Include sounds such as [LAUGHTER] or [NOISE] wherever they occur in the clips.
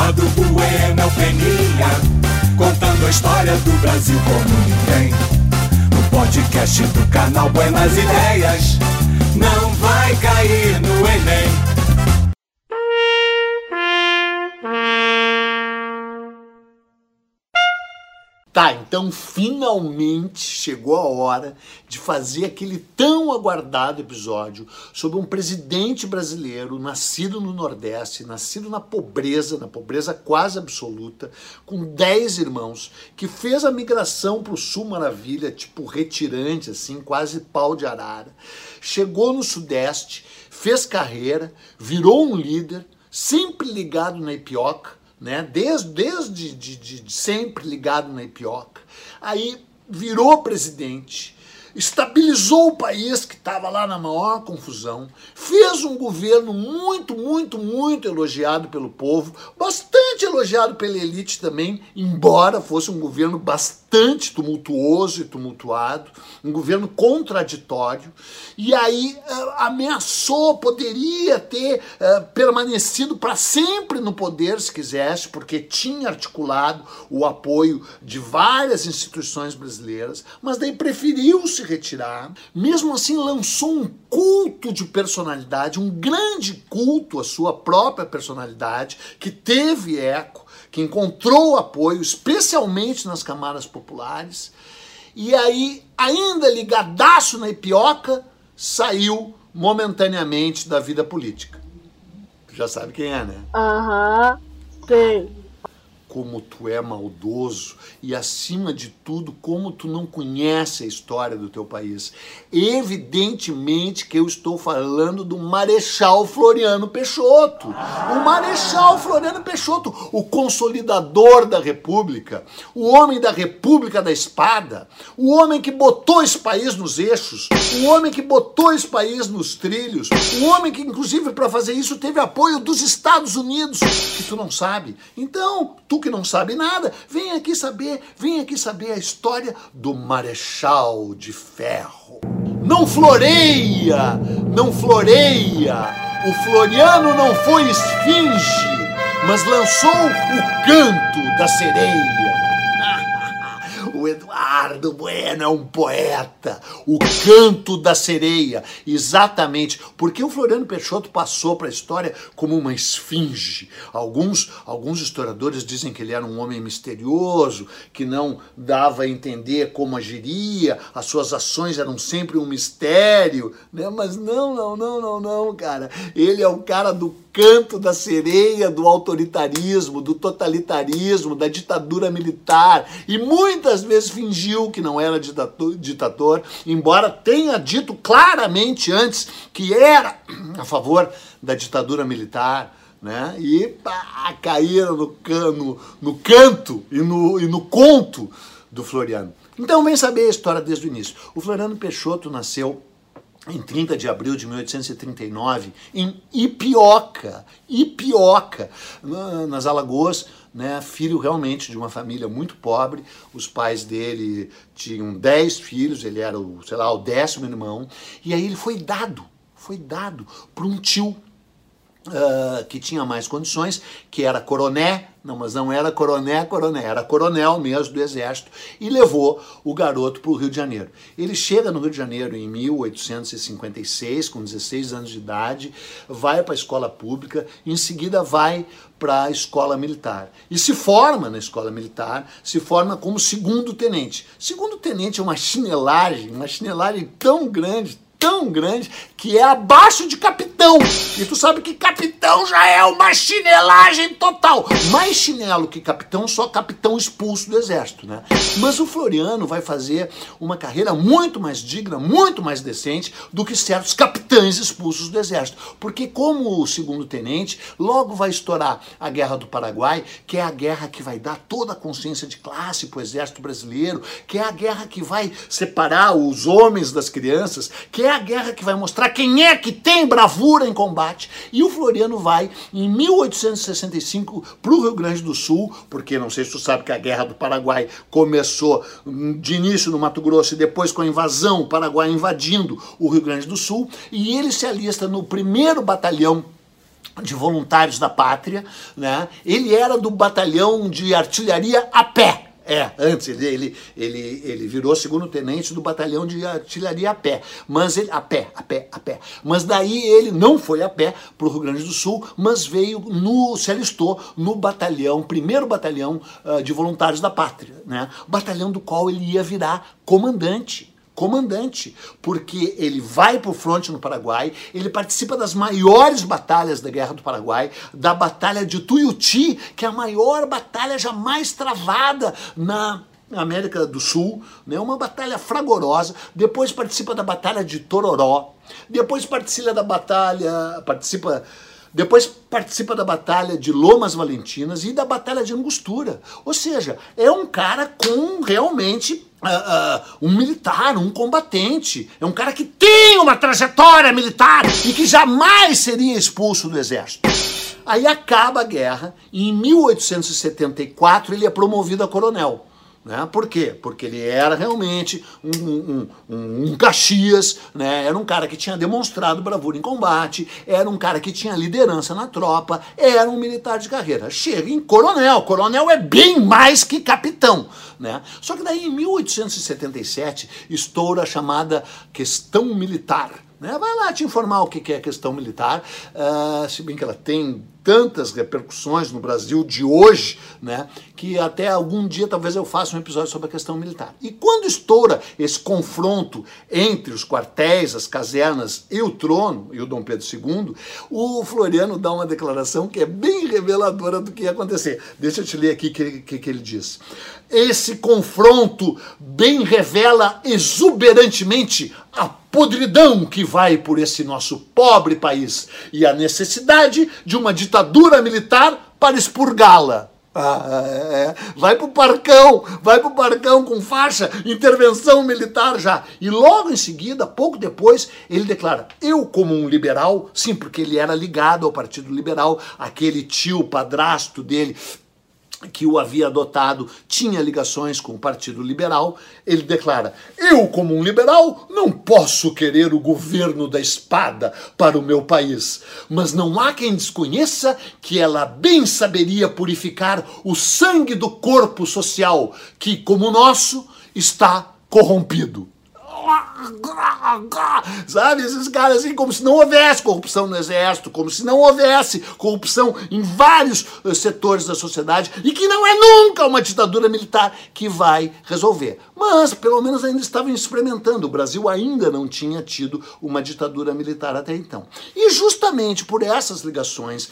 Quadro Bueno é Peninha, contando a história do Brasil como ninguém. No podcast do canal Buenas Ideias, não vai cair no Enem. Tá, então finalmente chegou a hora de fazer aquele tão aguardado episódio sobre um presidente brasileiro nascido no Nordeste, nascido na pobreza, na pobreza quase absoluta, com 10 irmãos, que fez a migração para o Sul Maravilha, tipo retirante, assim, quase pau de arara. Chegou no Sudeste, fez carreira, virou um líder, sempre ligado na Ipioca né? Desde, desde de, de, de sempre ligado na Ipioca. Aí virou presidente, estabilizou o país que estava lá na maior confusão, fez um governo muito, muito, muito elogiado pelo povo, bastante elogiado pela elite também, embora fosse um governo bastante tumultuoso e tumultuado, um governo contraditório, e aí uh, ameaçou, poderia ter uh, permanecido para sempre no poder se quisesse, porque tinha articulado o apoio de várias instituições brasileiras, mas daí preferiu se retirar. Mesmo assim, lançou um culto de personalidade, um grande culto à sua própria personalidade, que teve eco, que encontrou apoio, especialmente nas camadas populares. E aí, ainda ligadaço na ipioca, saiu momentaneamente da vida política. Já sabe quem é, né? Aham, uhum, como tu é maldoso e, acima de tudo, como tu não conhece a história do teu país. Evidentemente que eu estou falando do Marechal Floriano Peixoto. O Marechal Floriano Peixoto, o consolidador da República, o homem da República da Espada, o homem que botou esse país nos eixos, o homem que botou esse país nos trilhos, o homem que, inclusive, para fazer isso, teve apoio dos Estados Unidos, que tu não sabe. Então, tu que não sabe nada, vem aqui saber, vem aqui saber a história do Marechal de Ferro. Não floreia, não floreia. O Floriano não foi esfinge, mas lançou o canto da sereia. O Eduardo Bueno é um poeta. O canto da sereia. Exatamente. Porque o Floriano Peixoto passou para a história como uma esfinge. Alguns, alguns historiadores dizem que ele era um homem misterioso, que não dava a entender como agiria, as suas ações eram sempre um mistério. Né? Mas não, não, não, não, não, cara. Ele é o cara do canto da sereia do autoritarismo, do totalitarismo, da ditadura militar e muitas vezes fingiu que não era ditador, embora tenha dito claramente antes que era a favor da ditadura militar. Né? E pá, caíram no, cano, no canto e no, e no conto do Floriano. Então vem saber a história desde o início. O Floriano Peixoto nasceu em 30 de abril de 1839, em Ipioca, Ipioca, nas Alagoas, né, filho realmente de uma família muito pobre. Os pais dele tinham 10 filhos, ele era o, sei lá, o décimo irmão, e aí ele foi dado, foi dado para um tio Uh, que tinha mais condições, que era coroné, não, mas não era coroné, coroné, era coronel mesmo do exército, e levou o garoto para o Rio de Janeiro. Ele chega no Rio de Janeiro em 1856, com 16 anos de idade, vai para a escola pública, em seguida vai para a escola militar. E se forma na escola militar, se forma como segundo tenente. Segundo tenente é uma chinelagem, uma chinelagem tão grande, tão grande que é abaixo de capitão. E tu sabe que capitão já é uma chinelagem total. Mais chinelo que capitão, só capitão expulso do exército, né? Mas o Floriano vai fazer uma carreira muito mais digna, muito mais decente do que certos capitães expulsos do exército. Porque como o segundo tenente, logo vai estourar a Guerra do Paraguai, que é a guerra que vai dar toda a consciência de classe para o exército brasileiro, que é a guerra que vai separar os homens das crianças, que é a guerra que vai mostrar quem é que tem bravura em combate. E o Floriano vai, em 1865, para o Rio Grande do Sul, porque não sei se tu sabe que a Guerra do Paraguai começou de início no Mato Grosso e depois com a invasão, o Paraguai invadindo o Rio Grande do Sul, e ele se alista no primeiro batalhão de voluntários da pátria, né? Ele era do batalhão de artilharia a pé. É, antes ele, ele, ele, ele virou segundo tenente do batalhão de artilharia a pé, mas ele a pé, a pé, a pé. Mas daí ele não foi a pé para o Rio Grande do Sul, mas veio no se alistou no batalhão, primeiro batalhão uh, de voluntários da pátria, né? Batalhão do qual ele ia virar comandante comandante, porque ele vai para o fronte no Paraguai, ele participa das maiores batalhas da Guerra do Paraguai, da Batalha de Tuiuti, que é a maior batalha jamais travada na América do Sul, né? uma batalha fragorosa. Depois participa da Batalha de Tororó, depois participa da batalha, participa depois participa da Batalha de Lomas Valentinas e da Batalha de Angostura. Ou seja, é um cara com realmente Uh, uh, um militar, um combatente. É um cara que tem uma trajetória militar e que jamais seria expulso do exército. Aí acaba a guerra e em 1874 ele é promovido a coronel. Né? Por quê? Porque ele era realmente um, um, um, um, Caxias, né? era um cara que tinha demonstrado bravura em combate, era um cara que tinha liderança na tropa, era um militar de carreira. Chega em coronel, coronel é bem mais que capitão. Né? Só que daí em 1877 estoura a chamada questão militar. Né? Vai lá te informar o que é questão militar, uh, se bem que ela tem tantas repercussões no Brasil de hoje, né, que até algum dia talvez eu faça um episódio sobre a questão militar. E quando estoura esse confronto entre os quartéis, as casernas e o trono, e o Dom Pedro II, o Floriano dá uma declaração que é bem reveladora do que ia acontecer. Deixa eu te ler aqui o que, que, que ele diz. Esse confronto bem revela exuberantemente a podridão que vai por esse nosso pobre país e a necessidade de uma ditadura militar para expurgá-la. Ah, é, é. Vai pro parcão, vai pro parcão com faixa, intervenção militar já. E logo em seguida, pouco depois, ele declara: Eu, como um liberal, sim, porque ele era ligado ao Partido Liberal, aquele tio padrasto dele que o havia adotado tinha ligações com o Partido Liberal, ele declara: Eu, como um liberal, não posso querer o governo da espada para o meu país, mas não há quem desconheça que ela bem saberia purificar o sangue do corpo social, que, como o nosso, está corrompido. Sabe, esses caras assim, como se não houvesse corrupção no exército, como se não houvesse corrupção em vários eh, setores da sociedade e que não é nunca uma ditadura militar que vai resolver. Mas, pelo menos, ainda estavam experimentando. O Brasil ainda não tinha tido uma ditadura militar até então. E justamente por essas ligações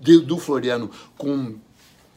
de, do Floriano com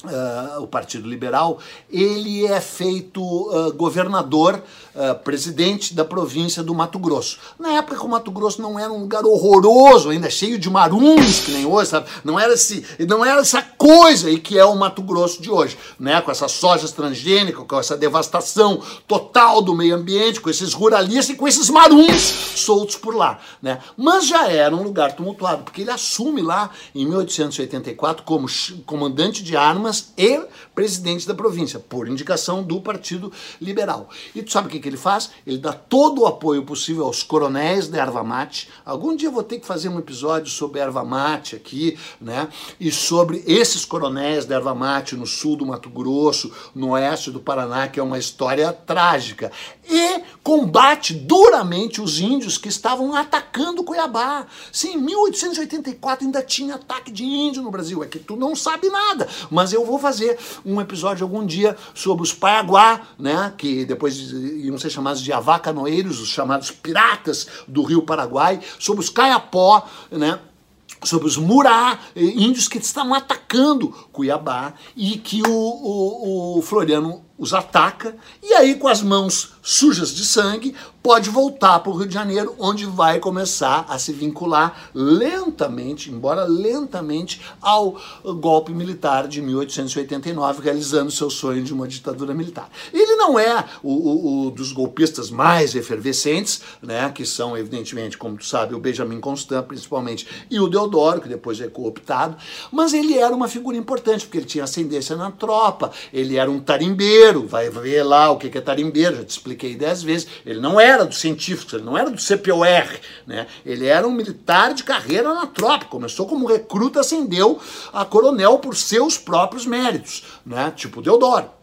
Uh, o Partido Liberal, ele é feito uh, governador, uh, presidente da província do Mato Grosso. Na época que o Mato Grosso não era um lugar horroroso, ainda cheio de maruns, que nem hoje, sabe? Não era, esse, não era essa coisa aí que é o Mato Grosso de hoje, né? Com essas sojas transgênicas, com essa devastação total do meio ambiente, com esses ruralistas e com esses maruns soltos por lá, né? Mas já era um lugar tumultuado, porque ele assume lá em 1884 como comandante de armas e presidente da província, por indicação do Partido Liberal. E tu sabe o que, que ele faz? Ele dá todo o apoio possível aos coronéis da erva mate. Algum dia eu vou ter que fazer um episódio sobre erva mate aqui, né? E sobre esses coronéis da erva mate no sul do Mato Grosso, no oeste do Paraná, que é uma história trágica. E combate duramente os índios que estavam atacando Cuiabá. Sim, em 1884 ainda tinha ataque de índio no Brasil. É que tu não sabe nada, mas eu eu vou fazer um episódio algum dia sobre os Paiaguá, né, que depois iam ser chamados de avacanoeiros, os chamados piratas do Rio Paraguai, sobre os Caiapó, né, sobre os Murá, eh, índios que estavam atacando Cuiabá e que o, o, o Floriano os ataca e aí com as mãos sujas de sangue pode voltar para o Rio de Janeiro, onde vai começar a se vincular lentamente, embora lentamente, ao golpe militar de 1889, realizando seu sonho de uma ditadura militar. Ele não é o, o, o dos golpistas mais efervescentes, né, que são, evidentemente, como tu sabe, o Benjamin Constant, principalmente, e o Deodoro, que depois é cooptado, mas ele era uma figura importante, porque ele tinha ascendência na tropa, ele era um tarimbeiro, tarimbeiro, vai ver lá o que é tarimbeiro, já te expliquei dez vezes. Ele não era dos científicos, ele não era do CPOR, né? Ele era um militar de carreira na tropa, começou como recruta, ascendeu a coronel por seus próprios méritos, né? Tipo Deodoro.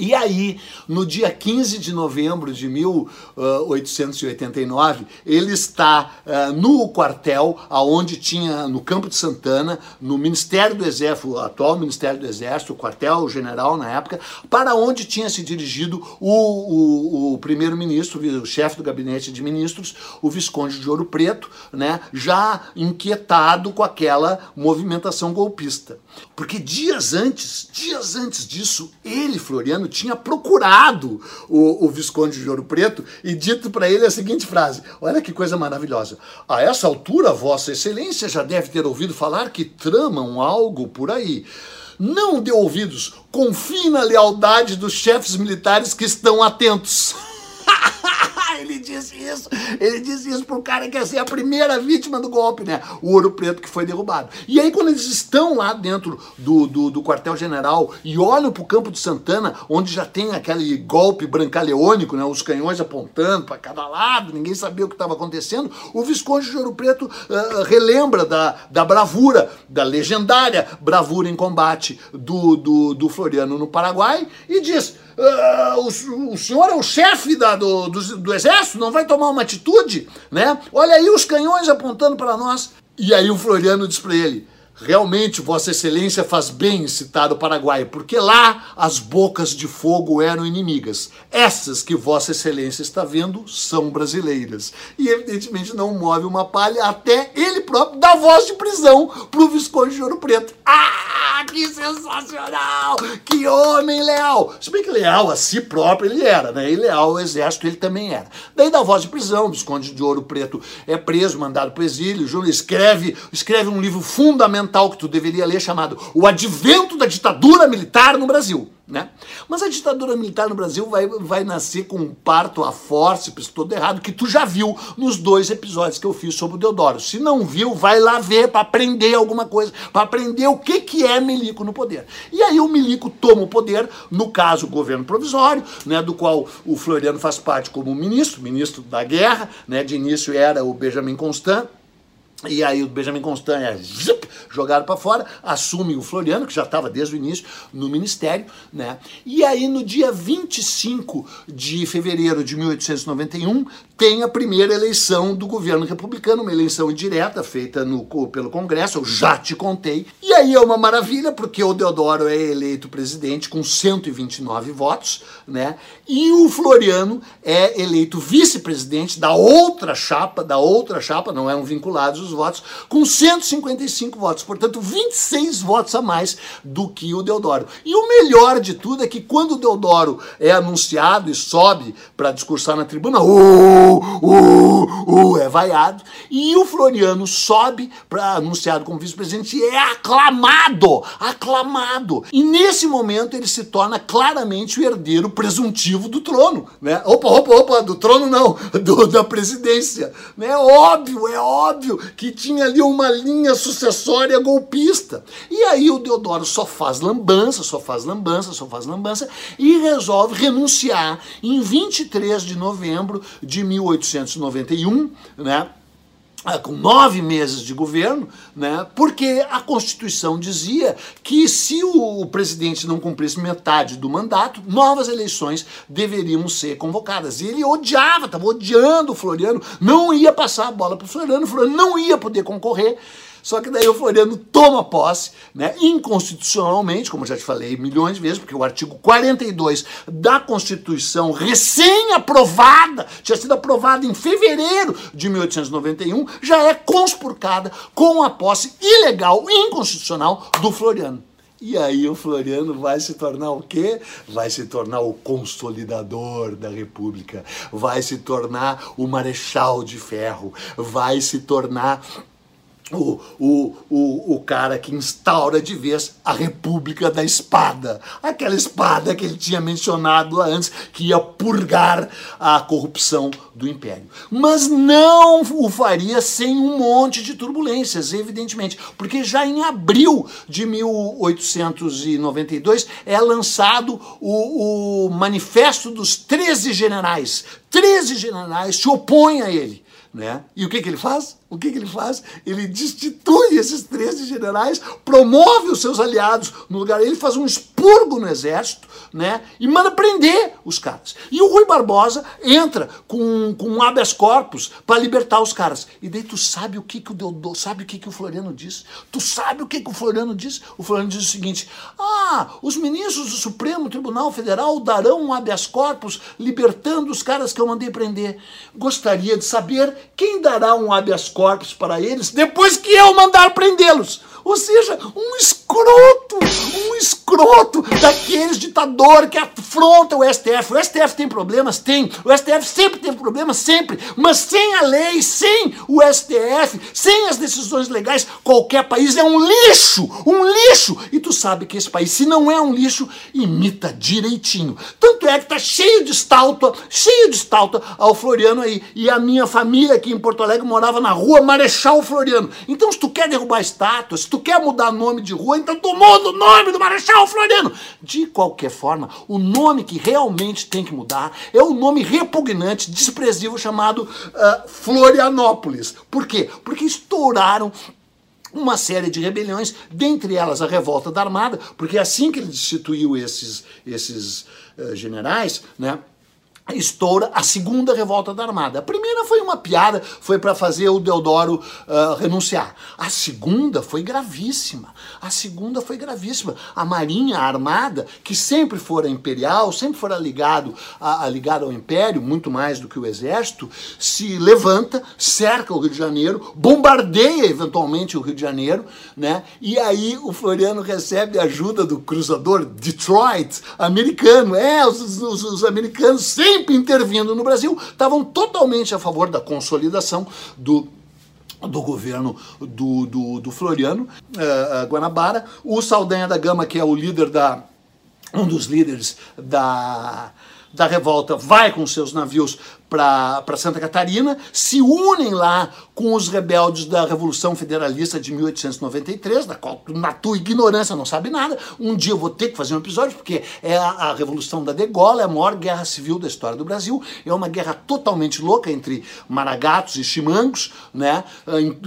E aí, no dia 15 de novembro de 1889, ele está uh, no quartel, aonde tinha, no Campo de Santana, no Ministério do Exército, o atual Ministério do Exército, o quartel-general na época, para onde tinha se dirigido o, o, o primeiro-ministro, o chefe do gabinete de ministros, o Visconde de Ouro Preto, né, já inquietado com aquela movimentação golpista. Porque dias antes, dias antes disso, ele, Floriano, tinha procurado o, o Visconde de Ouro Preto e dito para ele a seguinte frase: Olha que coisa maravilhosa. A essa altura, Vossa Excelência já deve ter ouvido falar que tramam algo por aí. Não dê ouvidos, confie na lealdade dos chefes militares que estão atentos. [LAUGHS] ele disse isso. Ele disse isso pro cara que ia ser a primeira vítima do golpe, né? O Ouro Preto que foi derrubado. E aí, quando eles estão lá dentro do, do, do quartel-general e olham pro campo de Santana, onde já tem aquele golpe brancaleônico, né? Os canhões apontando para cada lado, ninguém sabia o que estava acontecendo. O Visconde de Ouro Preto uh, relembra da, da bravura, da legendária bravura em combate do, do, do Floriano no Paraguai e diz. Uh, o, o, senhor é o chefe da, do, do, do, exército, não vai tomar uma atitude, né? Olha aí os canhões apontando para nós. E aí o Floriano diz para ele: Realmente, Vossa Excelência faz bem em citar o Paraguai, porque lá as bocas de fogo eram inimigas. Essas que Vossa Excelência está vendo são brasileiras. E evidentemente não move uma palha até ele próprio dar voz de prisão para o Visconde de Ouro Preto. Ah, que sensacional! Que homem leal! Se bem que leal a si próprio ele era, né? E leal ao exército ele também era. Daí dá voz de prisão, o Visconde de Ouro Preto é preso, mandado para o exílio, Júlio escreve, escreve um livro fundamental fundamental que tu deveria ler chamado O Advento da Ditadura Militar no Brasil. Né? Mas a ditadura militar no Brasil vai, vai nascer com um parto a fórceps todo errado, que tu já viu nos dois episódios que eu fiz sobre o Deodoro. Se não viu, vai lá ver para aprender alguma coisa, para aprender o que, que é Milico no poder. E aí o Milico toma o poder, no caso, o governo provisório, né, do qual o Floriano faz parte como ministro, ministro da guerra, né, de início era o Benjamin Constant, e aí o Benjamin Constant é jogado para fora, assume o Floriano, que já estava desde o início no ministério, né? E aí no dia 25 de fevereiro de 1891 tem a primeira eleição do governo republicano, uma eleição indireta feita no, pelo Congresso, eu já te contei. E aí é uma maravilha, porque o Deodoro é eleito presidente com 129 votos, né? E o Floriano é eleito vice-presidente da outra chapa, da outra chapa, não eram vinculados os votos, com 155 votos, portanto 26 votos a mais do que o Deodoro. E o melhor de tudo é que quando o Deodoro é anunciado e sobe para discursar na tribuna, uh, uh, uh, é vaiado, e o Floriano sobe para anunciado como vice-presidente e é aclamado, aclamado. E nesse momento ele se torna claramente o herdeiro presuntivo do trono, né? Opa, opa, opa, do trono não, [LAUGHS] do, da presidência, né? É óbvio, é óbvio que tinha ali uma linha sucessória golpista. E aí o Deodoro só faz lambança, só faz lambança, só faz lambança e resolve renunciar em 23 de novembro de 1891, né? Ah, com nove meses de governo, né, porque a Constituição dizia que se o, presidente não cumprisse metade do mandato, novas eleições deveriam ser convocadas. E ele odiava, estava odiando o Floriano, não ia passar a bola para o Floriano, o Floriano não ia poder concorrer. Só que daí o Floriano toma posse, né, inconstitucionalmente, como já te falei milhões de vezes, porque o artigo 42 da Constituição, recém-aprovada, tinha sido aprovada em fevereiro de 1891, já é conspurcada com a posse ilegal, inconstitucional do Floriano. E aí o Floriano vai se tornar o quê? Vai se tornar o consolidador da República, vai se tornar o marechal de ferro, vai se tornar o, o, o, o cara que instaura de vez a República da Espada. Aquela espada que ele tinha mencionado antes, que ia purgar a corrupção do Império. Mas não o faria sem um monte de turbulências, evidentemente, porque já em abril de 1892 é lançado o, o Manifesto dos 13 Generais. 13 generais se opõem a ele. Né? E o que, que ele faz? O que, que ele faz? Ele destitui esses 13 generais, promove os seus aliados no lugar. Ele faz um expurgo no exército né? e manda prender os caras. E o Rui Barbosa entra com, com um habeas corpus para libertar os caras. E daí tu sabe o que, que o Deodoro, sabe o que, que o Floriano diz? Tu sabe o que, que o Floriano diz? O Floriano diz o seguinte: ah, os ministros do Supremo Tribunal Federal darão um habeas corpus libertando os caras que eu mandei prender. Gostaria de saber quem dará um habeas corpus para eles depois que eu mandar prendê-los. Ou seja, um escroto, um escroto daqueles ditadores que afrontam o STF. O STF tem problemas? Tem. O STF sempre teve problemas? Sempre. Mas sem a lei, sem o STF, sem as decisões legais, qualquer país é um lixo, um lixo. E tu sabe que esse país, se não é um lixo, imita direitinho. Tanto é que tá cheio de estátua, cheio de estátua ao Floriano aí. E a minha família aqui em Porto Alegre morava na rua Marechal Floriano. Então, se tu quer derrubar estátuas, tu quer mudar nome de rua, então tu muda o nome do Marechal Floriano. De qualquer forma, o nome que realmente tem que mudar é o nome repugnante, desprezível chamado uh, Florianópolis. Por quê? Porque estouraram uma série de rebeliões, dentre elas a revolta da Armada, porque assim que ele destituiu esses, esses uh, generais, né, estoura a segunda revolta da Armada. A primeira foi uma piada, foi para fazer o Deodoro uh, renunciar. A segunda foi gravíssima. A segunda foi gravíssima. A Marinha, a Armada, que sempre fora imperial, sempre fora ligado, a, a ligado ao Império, muito mais do que o Exército, se levanta, cerca o Rio de Janeiro, bombardeia eventualmente o Rio de Janeiro, né? E aí o Floriano recebe ajuda do cruzador Detroit, americano. É, os, os, os americanos sempre sempre intervindo no Brasil, estavam totalmente a favor da consolidação do do governo do, do, do Floriano uh, Guanabara. O Saldanha da Gama, que é o líder da. um dos líderes da, da revolta, vai com seus navios para Santa Catarina, se unem lá com os rebeldes da Revolução Federalista de 1893, da qual na tua ignorância não sabe nada. Um dia eu vou ter que fazer um episódio, porque é a, a Revolução da Degola, é a maior guerra civil da história do Brasil. É uma guerra totalmente louca entre maragatos e chimangos, né,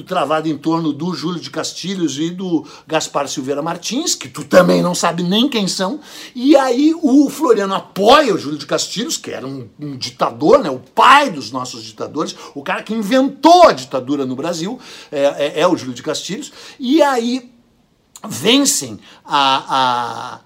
travada em torno do Júlio de Castilhos e do Gaspar Silveira Martins, que tu também não sabe nem quem são. E aí o Floriano apoia o Júlio de Castilhos, que era um, um ditador, né, o pai dos nossos ditadores, o cara que inventou a ditadura no Brasil, é, é, é o Júlio de Castilhos, e aí vencem a,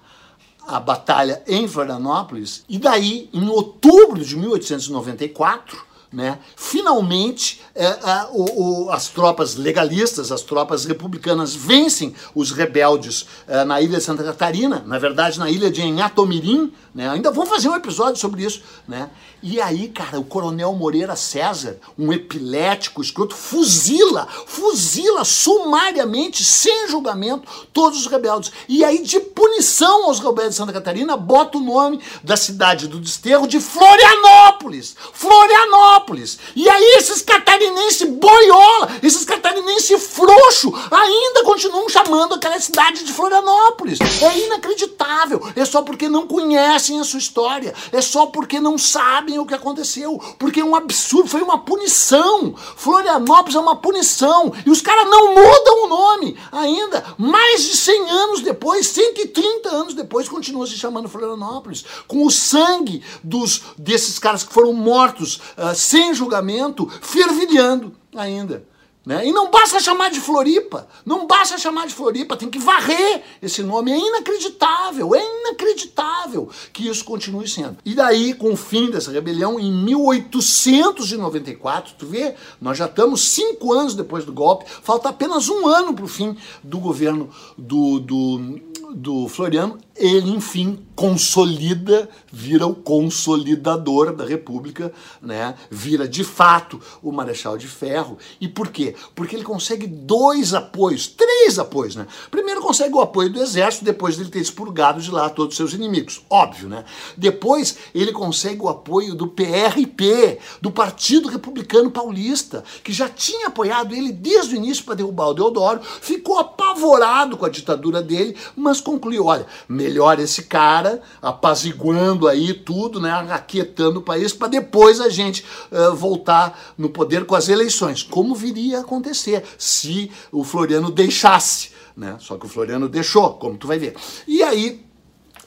a, a batalha em Florianópolis, e daí, em outubro de 1894, né? Finalmente, é, é, o, o, as tropas legalistas, as tropas republicanas vencem os rebeldes é, na ilha de Santa Catarina, na verdade na ilha de Enhatomirim, né? ainda vou fazer um episódio sobre isso. Né? E aí, cara, o coronel Moreira César, um epilético escroto, fuzila, fuzila sumariamente, sem julgamento, todos os rebeldes. E aí, de punição aos rebeldes de Santa Catarina, bota o nome da cidade do desterro de Florianópolis. Florianópolis! E aí esses catarinenses boiola, esses catarinenses frouxo, ainda continuam chamando aquela cidade de Florianópolis. É inacreditável. É só porque não conhecem a sua história. É só porque não sabem o que aconteceu. Porque é um absurdo, foi uma punição. Florianópolis é uma punição. E os caras não mudam o nome ainda. Mais de 100 anos depois, 130 anos depois, continua se chamando Florianópolis. Com o sangue dos desses caras que foram mortos uh, sem julgamento, fervilhando ainda. Né? E não basta chamar de Floripa, não basta chamar de Floripa, tem que varrer esse nome. É inacreditável, é inacreditável que isso continue sendo. E daí, com o fim dessa rebelião, em 1894, tu vê, nós já estamos cinco anos depois do golpe, falta apenas um ano para o fim do governo do, do, do Floriano, ele enfim consolida, vira o consolidador da República, né? Vira de fato o Marechal de Ferro. E por quê? Porque ele consegue dois apoios, três apoios, né? Primeiro consegue o apoio do exército depois de ele ter expurgado de lá todos os seus inimigos, óbvio, né? Depois ele consegue o apoio do PRP, do Partido Republicano Paulista, que já tinha apoiado ele desde o início para derrubar o Deodoro, ficou apavorado com a ditadura dele, mas concluiu, olha, melhor esse cara apaziguando aí tudo, né, aquietando o país, para depois a gente uh, voltar no poder com as eleições, como viria a acontecer se o Floriano deixasse, né? Só que o Floriano deixou, como tu vai ver. E aí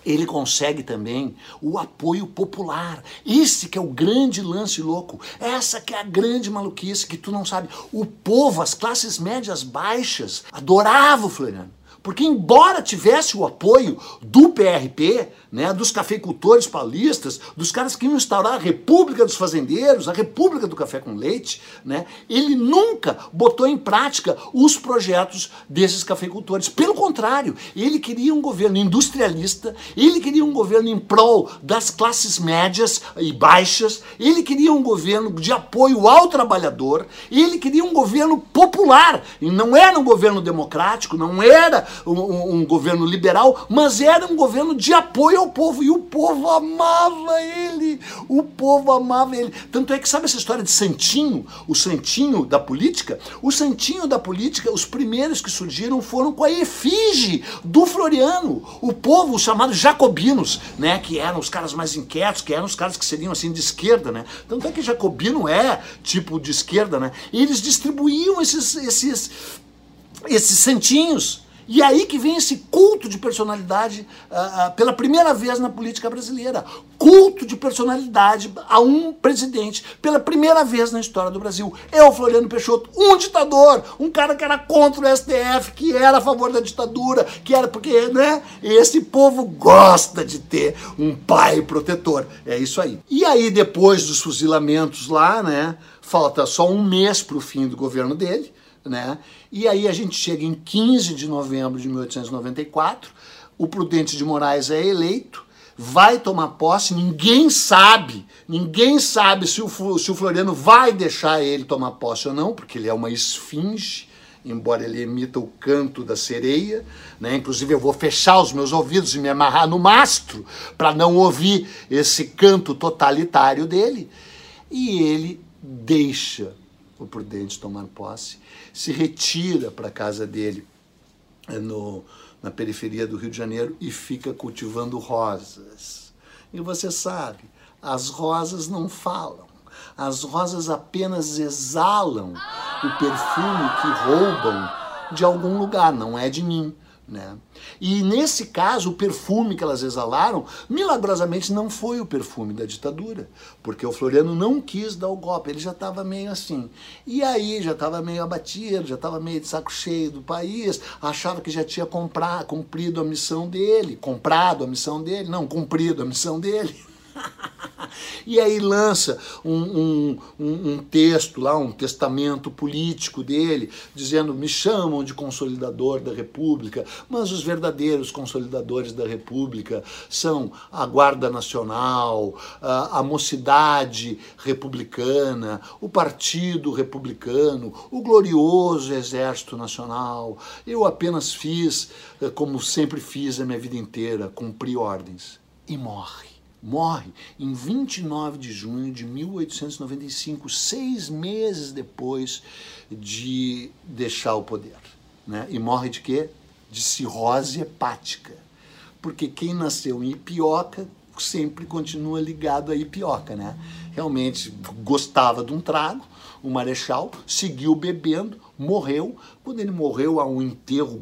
ele consegue também o apoio popular. Esse que é o grande lance louco. Essa que é a grande maluquice que tu não sabe. O povo, as classes médias baixas, adorava o Floriano. Porque, embora tivesse o apoio do PRP, né, dos cafeicultores paulistas, dos caras que iam instaurar a República dos Fazendeiros, a República do Café com Leite, né, ele nunca botou em prática os projetos desses cafeicultores. Pelo contrário, ele queria um governo industrialista, ele queria um governo em prol das classes médias e baixas, ele queria um governo de apoio ao trabalhador, ele queria um governo popular, e não era um governo democrático, não era um, um, governo liberal, mas era um governo de apoio ao povo. E o povo amava ele. O povo amava ele. Tanto é que, sabe essa história de Santinho? O Santinho da política? O Santinho da política, os primeiros que surgiram foram com a efígie do Floriano. O povo, os chamados jacobinos, né? Que eram os caras mais inquietos, que eram os caras que seriam assim de esquerda, né? Tanto é que jacobino é tipo de esquerda, né? E eles distribuíam esses, esses, esses santinhos e aí que vem esse culto de personalidade uh, uh, pela primeira vez na política brasileira. Culto de personalidade a um presidente pela primeira vez na história do Brasil. É o Floriano Peixoto, um ditador, um cara que era contra o STF, que era a favor da ditadura, que era porque, né? Esse povo gosta de ter um pai protetor. É isso aí. E aí, depois dos fuzilamentos lá, né? Falta só um mês para o fim do governo dele né? E aí a gente chega em 15 de novembro de 1894, o Prudente de Moraes é eleito, vai tomar posse, ninguém sabe, ninguém sabe se o, se o Floriano vai deixar ele tomar posse ou não, porque ele é uma esfinge, embora ele emita o canto da sereia, né? Inclusive eu vou fechar os meus ouvidos e me amarrar no mastro para não ouvir esse canto totalitário dele. E ele deixa o Prudente tomar posse, se retira para a casa dele eh, no, na periferia do Rio de Janeiro e fica cultivando rosas. E você sabe, as rosas não falam, as rosas apenas exalam o perfume que roubam de algum lugar, não é de mim. Né? E nesse caso, o perfume que elas exalaram, milagrosamente não foi o perfume da ditadura, porque o Floriano não quis dar o golpe, ele já estava meio assim. E aí já estava meio abatido, já estava meio de saco cheio do país, achava que já tinha comprar, cumprido a missão dele, comprado a missão dele, não, cumprido a missão dele. [LAUGHS] e aí lança um, um, um, texto lá, um testamento político dele, dizendo: me chamam de consolidador da República, mas os verdadeiros consolidadores da República são a Guarda Nacional, a, a Mocidade Republicana, o Partido Republicano, o glorioso Exército Nacional. Eu apenas fiz, eh, como sempre fiz a minha vida inteira, cumprir ordens. E morre morre em 29 de junho de 1895, seis meses depois de deixar o poder. Né? E morre de quê? De cirrose hepática. Porque quem nasceu em Ipioca sempre continua ligado a Ipioca, né? Realmente gostava de um trago, o Marechal seguiu bebendo, morreu. Quando ele morreu, há um enterro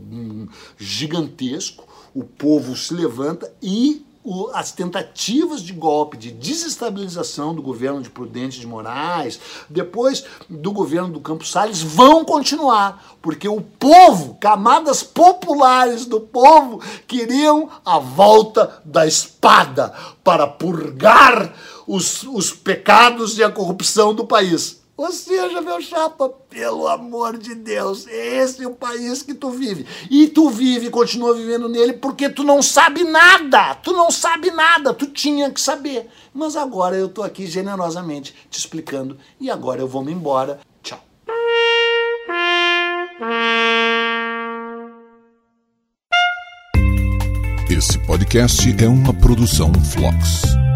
gigantesco, o povo se levanta e o, as tentativas de golpe, de desestabilização do governo de Prudente de Moraes, depois do governo do Campos Salles, vão continuar, porque o povo, camadas populares do povo, queriam a volta da espada para purgar os, os pecados e a corrupção do país. Ou seja, meu chapa, pelo amor de Deus, esse é o país que tu vive. E tu vive e continua vivendo nele porque tu não sabe nada. Tu não sabe nada, tu tinha que saber. Mas agora eu tô aqui generosamente te explicando e agora eu vou me embora. Tchau. Esse podcast é uma produção Flux.